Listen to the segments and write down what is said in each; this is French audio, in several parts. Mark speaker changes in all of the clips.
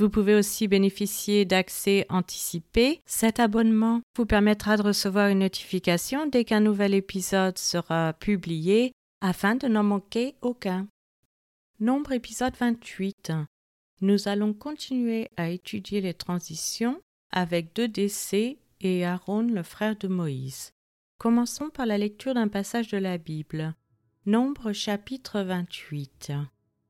Speaker 1: Vous pouvez aussi bénéficier d'accès anticipé. Cet abonnement vous permettra de recevoir une notification dès qu'un nouvel épisode sera publié afin de n'en manquer aucun. Nombre épisode 28. Nous allons continuer à étudier les transitions avec deux décès et Aaron le frère de Moïse. Commençons par la lecture d'un passage de la Bible. Nombre chapitre 28.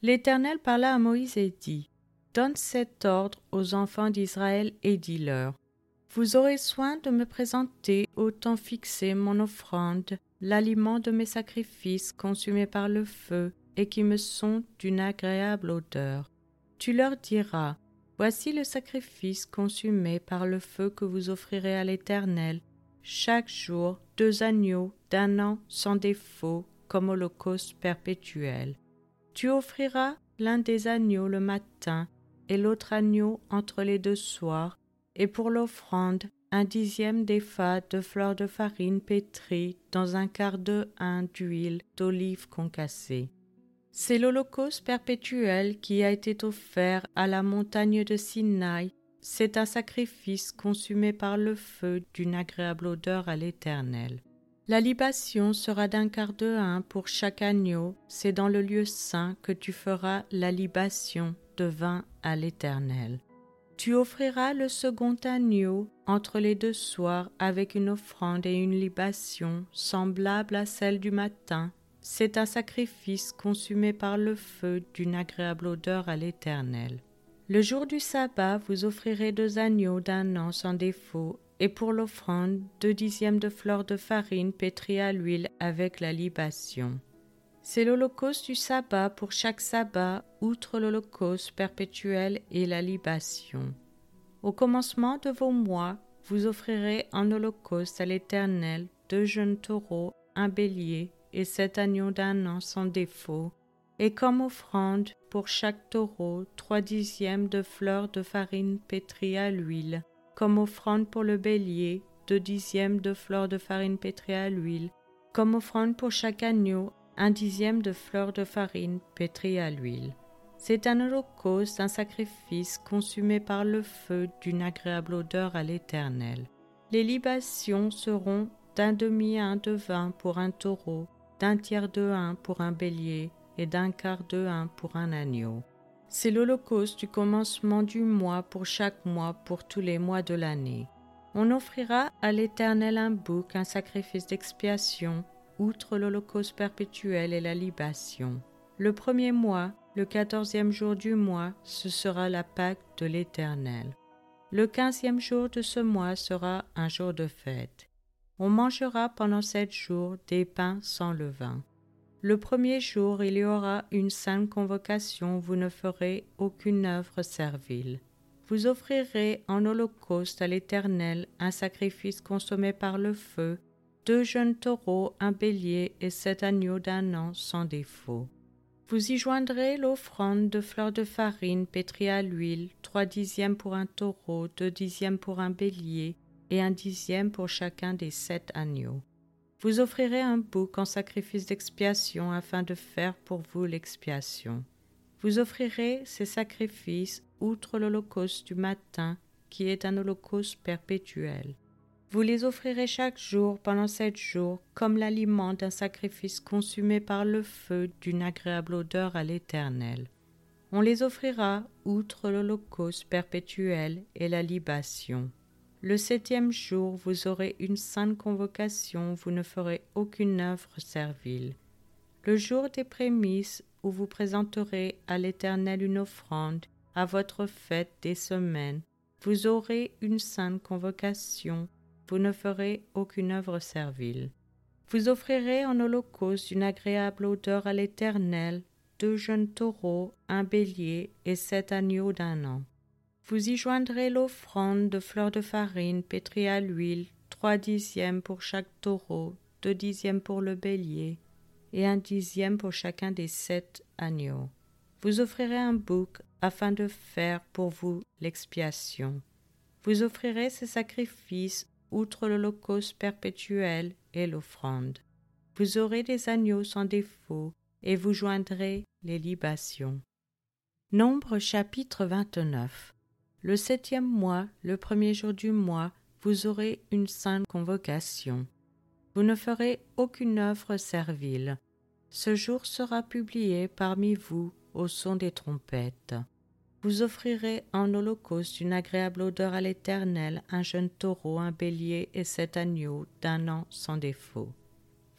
Speaker 1: L'Éternel parla à Moïse et dit Donne cet ordre aux enfants d'Israël et dis-leur Vous aurez soin de me présenter au temps fixé mon offrande, l'aliment de mes sacrifices consumés par le feu et qui me sont d'une agréable odeur. Tu leur diras Voici le sacrifice consumé par le feu que vous offrirez à l'Éternel. Chaque jour, deux agneaux d'un an sans défaut, comme holocauste perpétuel. Tu offriras l'un des agneaux le matin et l'autre agneau entre les deux soirs, et pour l'offrande, un dixième d'effa de fleurs de farine pétrie dans un quart de un d'huile d'olive concassée. C'est l'holocauste perpétuel qui a été offert à la montagne de Sinaï. C'est un sacrifice consumé par le feu d'une agréable odeur à l'Éternel. La libation sera d'un quart de un pour chaque agneau. C'est dans le lieu saint que tu feras la libation de vin à l'Éternel. Tu offriras le second agneau entre les deux soirs avec une offrande et une libation semblable à celle du matin. C'est un sacrifice consumé par le feu d'une agréable odeur à l'Éternel. Le jour du sabbat, vous offrirez deux agneaux d'un an sans défaut, et pour l'offrande, deux dixièmes de fleurs de farine pétrie à l'huile avec la libation. C'est l'holocauste du sabbat pour chaque sabbat, outre l'holocauste perpétuel et la libation. Au commencement de vos mois, vous offrirez en holocauste à l'Éternel deux jeunes taureaux, un bélier et sept agneaux d'un an sans défaut, et comme offrande pour chaque taureau trois dixièmes de fleurs de farine pétrie à l'huile, comme offrande pour le bélier deux dixièmes de fleurs de farine pétrie à l'huile, comme offrande pour chaque agneau un dixième de fleurs de farine pétrie à l'huile. C'est un holocauste, un sacrifice consumé par le feu d'une agréable odeur à l'Éternel. Les libations seront d'un demi-un de vin pour un taureau, d'un tiers de un pour un bélier et d'un quart de un pour un agneau. C'est l'holocauste du commencement du mois pour chaque mois pour tous les mois de l'année. On offrira à l'Éternel un bouc, un sacrifice d'expiation, outre l'Holocauste perpétuel et la libation. Le premier mois, le quatorzième jour du mois, ce sera la Pâque de l'Éternel. Le quinzième jour de ce mois sera un jour de fête. On mangera pendant sept jours des pains sans levain. Le premier jour, il y aura une sainte convocation, vous ne ferez aucune œuvre servile. Vous offrirez en holocauste à l'Éternel un sacrifice consommé par le feu, deux jeunes taureaux, un bélier et sept agneaux d'un an sans défaut. Vous y joindrez l'offrande de fleurs de farine pétrie à l'huile, trois dixièmes pour un taureau, deux dixièmes pour un bélier, et un dixième pour chacun des sept agneaux. Vous offrirez un bouc en sacrifice d'expiation afin de faire pour vous l'expiation. Vous offrirez ces sacrifices outre l'holocauste du matin, qui est un holocauste perpétuel. Vous les offrirez chaque jour pendant sept jours comme l'aliment d'un sacrifice consumé par le feu d'une agréable odeur à l'Éternel. On les offrira outre l'holocauste perpétuel et la libation. Le septième jour, vous aurez une sainte convocation, vous ne ferez aucune œuvre servile. Le jour des prémices, où vous présenterez à l'Éternel une offrande, à votre fête des semaines, vous aurez une sainte convocation, vous ne ferez aucune œuvre servile. Vous offrirez en holocauste une agréable odeur à l'Éternel, deux jeunes taureaux, un bélier et sept agneaux d'un an. Vous y joindrez l'offrande de fleurs de farine pétrie à l'huile, trois dixièmes pour chaque taureau, deux dixièmes pour le bélier, et un dixième pour chacun des sept agneaux. Vous offrirez un bouc afin de faire pour vous l'expiation. Vous offrirez ces sacrifices outre l'holocauste perpétuel et l'offrande. Vous aurez des agneaux sans défaut, et vous joindrez les libations. Nombre chapitre 29 Le septième mois, le premier jour du mois, vous aurez une sainte convocation. Vous ne ferez aucune œuvre servile. Ce jour sera publié parmi vous au son des trompettes. Vous offrirez en holocauste une agréable odeur à l'Éternel, un jeune taureau, un bélier et sept agneaux d'un an sans défaut.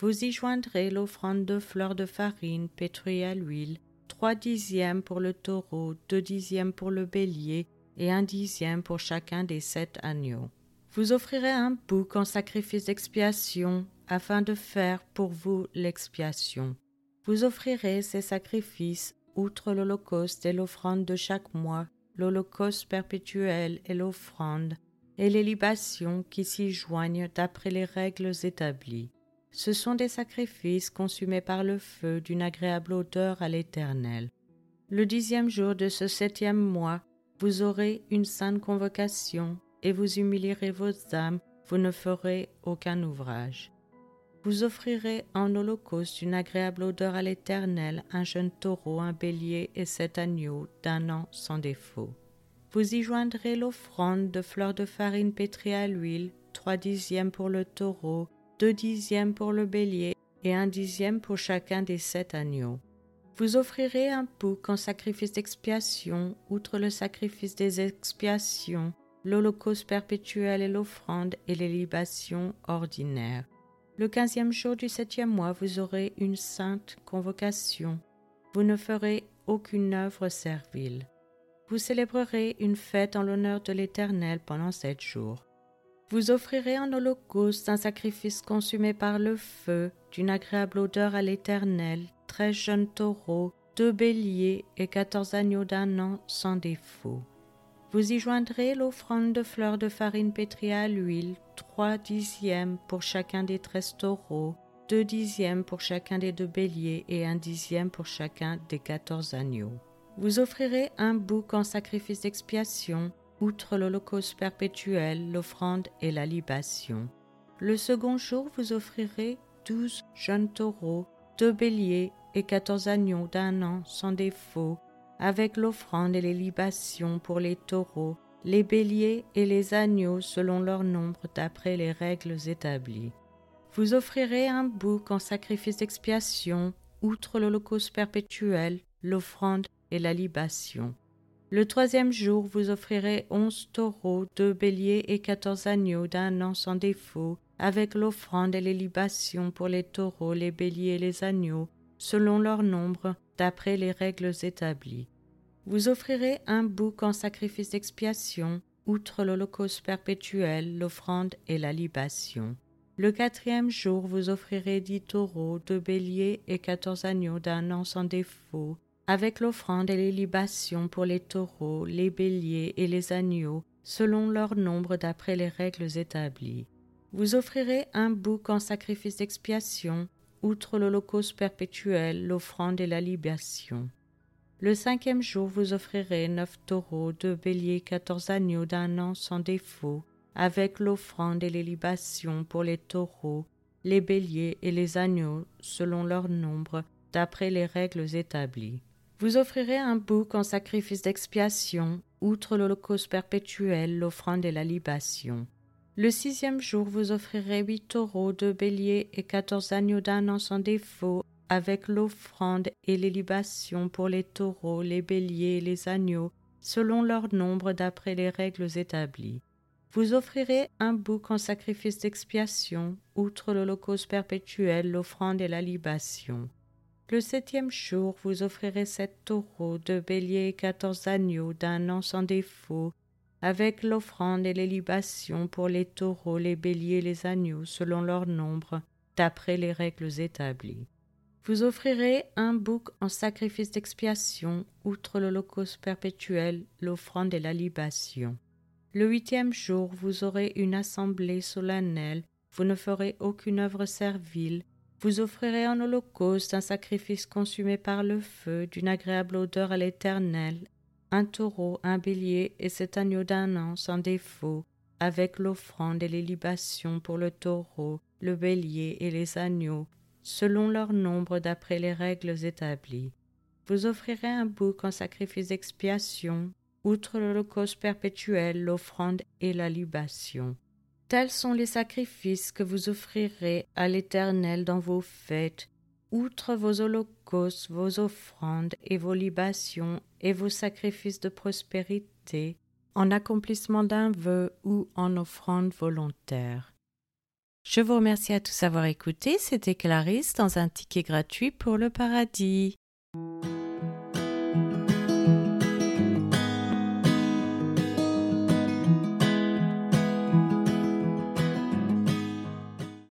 Speaker 1: Vous y joindrez l'offrande de fleurs de farine pétrie à l'huile, trois dixièmes pour le taureau, deux dixièmes pour le bélier et un dixième pour chacun des sept agneaux. Vous offrirez un bouc en sacrifice d'expiation afin de faire pour vous l'expiation. Vous offrirez ces sacrifices outre l'Holocauste et l'offrande de chaque mois, l'Holocauste perpétuel et l'offrande, et les libations qui s'y joignent d'après les règles établies. Ce sont des sacrifices consumés par le feu d'une agréable odeur à l'Éternel. Le dixième jour de ce septième mois, vous aurez une sainte convocation, et vous humilierez vos âmes, vous ne ferez aucun ouvrage. Vous offrirez en holocauste une agréable odeur à l'Éternel, un jeune taureau, un bélier et sept agneaux d'un an sans défaut. Vous y joindrez l'offrande de fleurs de farine pétrie à l'huile, trois dixièmes pour le taureau, deux dixièmes pour le bélier et un dixième pour chacun des sept agneaux. Vous offrirez un bouc en sacrifice d'expiation, outre le sacrifice des expiations, l'holocauste perpétuel et l'offrande et les libations ordinaires. Le quinzième jour du septième mois, vous aurez une sainte convocation. Vous ne ferez aucune œuvre servile. Vous célébrerez une fête en l'honneur de l'Éternel pendant sept jours. Vous offrirez en holocauste un sacrifice consumé par le feu, d'une agréable odeur à l'Éternel, treize jeunes taureaux, deux béliers et quatorze agneaux d'un an sans défaut. Vous y joindrez l'offrande de fleurs de farine pétrie à l'huile, trois dixièmes pour chacun des treize taureaux, deux dixièmes pour chacun des deux béliers et un dixième pour chacun des quatorze agneaux. Vous offrirez un bouc en sacrifice d'expiation, outre l'holocauste perpétuel, l'offrande et la libation. Le second jour, vous offrirez douze jeunes taureaux, deux béliers et quatorze agneaux d'un an sans défaut, avec l'offrande et les libations pour les taureaux, les béliers et les agneaux selon leur nombre d'après les règles établies. Vous offrirez un bouc en sacrifice d'expiation, outre l'holocauste perpétuel, l'offrande et la libation. Le troisième jour, vous offrirez onze taureaux, deux béliers et quatorze agneaux d'un an sans défaut, avec l'offrande et les libations pour les taureaux, les béliers et les agneaux, selon leur nombre, d'après les règles établies. Vous offrirez un bouc en sacrifice d'expiation, outre l'holocauste perpétuel, l'offrande et la libation. Le quatrième jour, vous offrirez dix taureaux, deux béliers et quatorze agneaux d'un an sans défaut, avec l'offrande et les libations pour les taureaux, les béliers et les agneaux, selon leur nombre d'après les règles établies. Vous offrirez un bouc en sacrifice d'expiation, outre l'holocauste perpétuel, l'offrande et la libation. Le cinquième jour, vous offrirez neuf taureaux, deux béliers, quatorze agneaux d'un an sans défaut, avec l'offrande et les libations pour les taureaux, les béliers et les agneaux, selon leur nombre, d'après les règles établies. Vous offrirez un bouc en sacrifice d'expiation, outre l'holocauste perpétuel, l'offrande et la libation. Le sixième jour, vous offrirez huit taureaux, deux béliers et quatorze agneaux d'un an sans défaut, avec l'offrande et les libations pour les taureaux, les béliers et les agneaux, selon leur nombre d'après les règles établies. Vous offrirez un bouc en sacrifice d'expiation, outre l'holocauste perpétuel, l'offrande et la libation. Le septième jour, vous offrirez sept taureaux, deux béliers et quatorze agneaux d'un an sans défaut, avec l'offrande et les libations pour les taureaux, les béliers et les agneaux, selon leur nombre, d'après les règles établies. Vous offrirez un bouc en sacrifice d'expiation, outre l'holocauste perpétuel, l'offrande et la libation. Le huitième jour, vous aurez une assemblée solennelle, vous ne ferez aucune œuvre servile, Vous offrirez en holocauste un sacrifice consumé par le feu, d'une agréable odeur à l'Éternel, un taureau, un bélier et cet agneau d'un an sans défaut, avec l'offrande et les libations pour le taureau, le bélier et les agneaux, selon leur nombre d'après les règles établies. Vous offrirez un bouc en sacrifice d'expiation, outre l'holocauste perpétuel, l'offrande et la libation. Tels sont les sacrifices que vous offrirez à l'Éternel dans vos fêtes, outre vos holocaustes, vos offrandes et vos libations et vos sacrifices de prospérité, en accomplissement d'un vœu ou en offrande volontaire. Je vous remercie à tous d'avoir écouté. C'était Clarisse dans un ticket gratuit pour le paradis.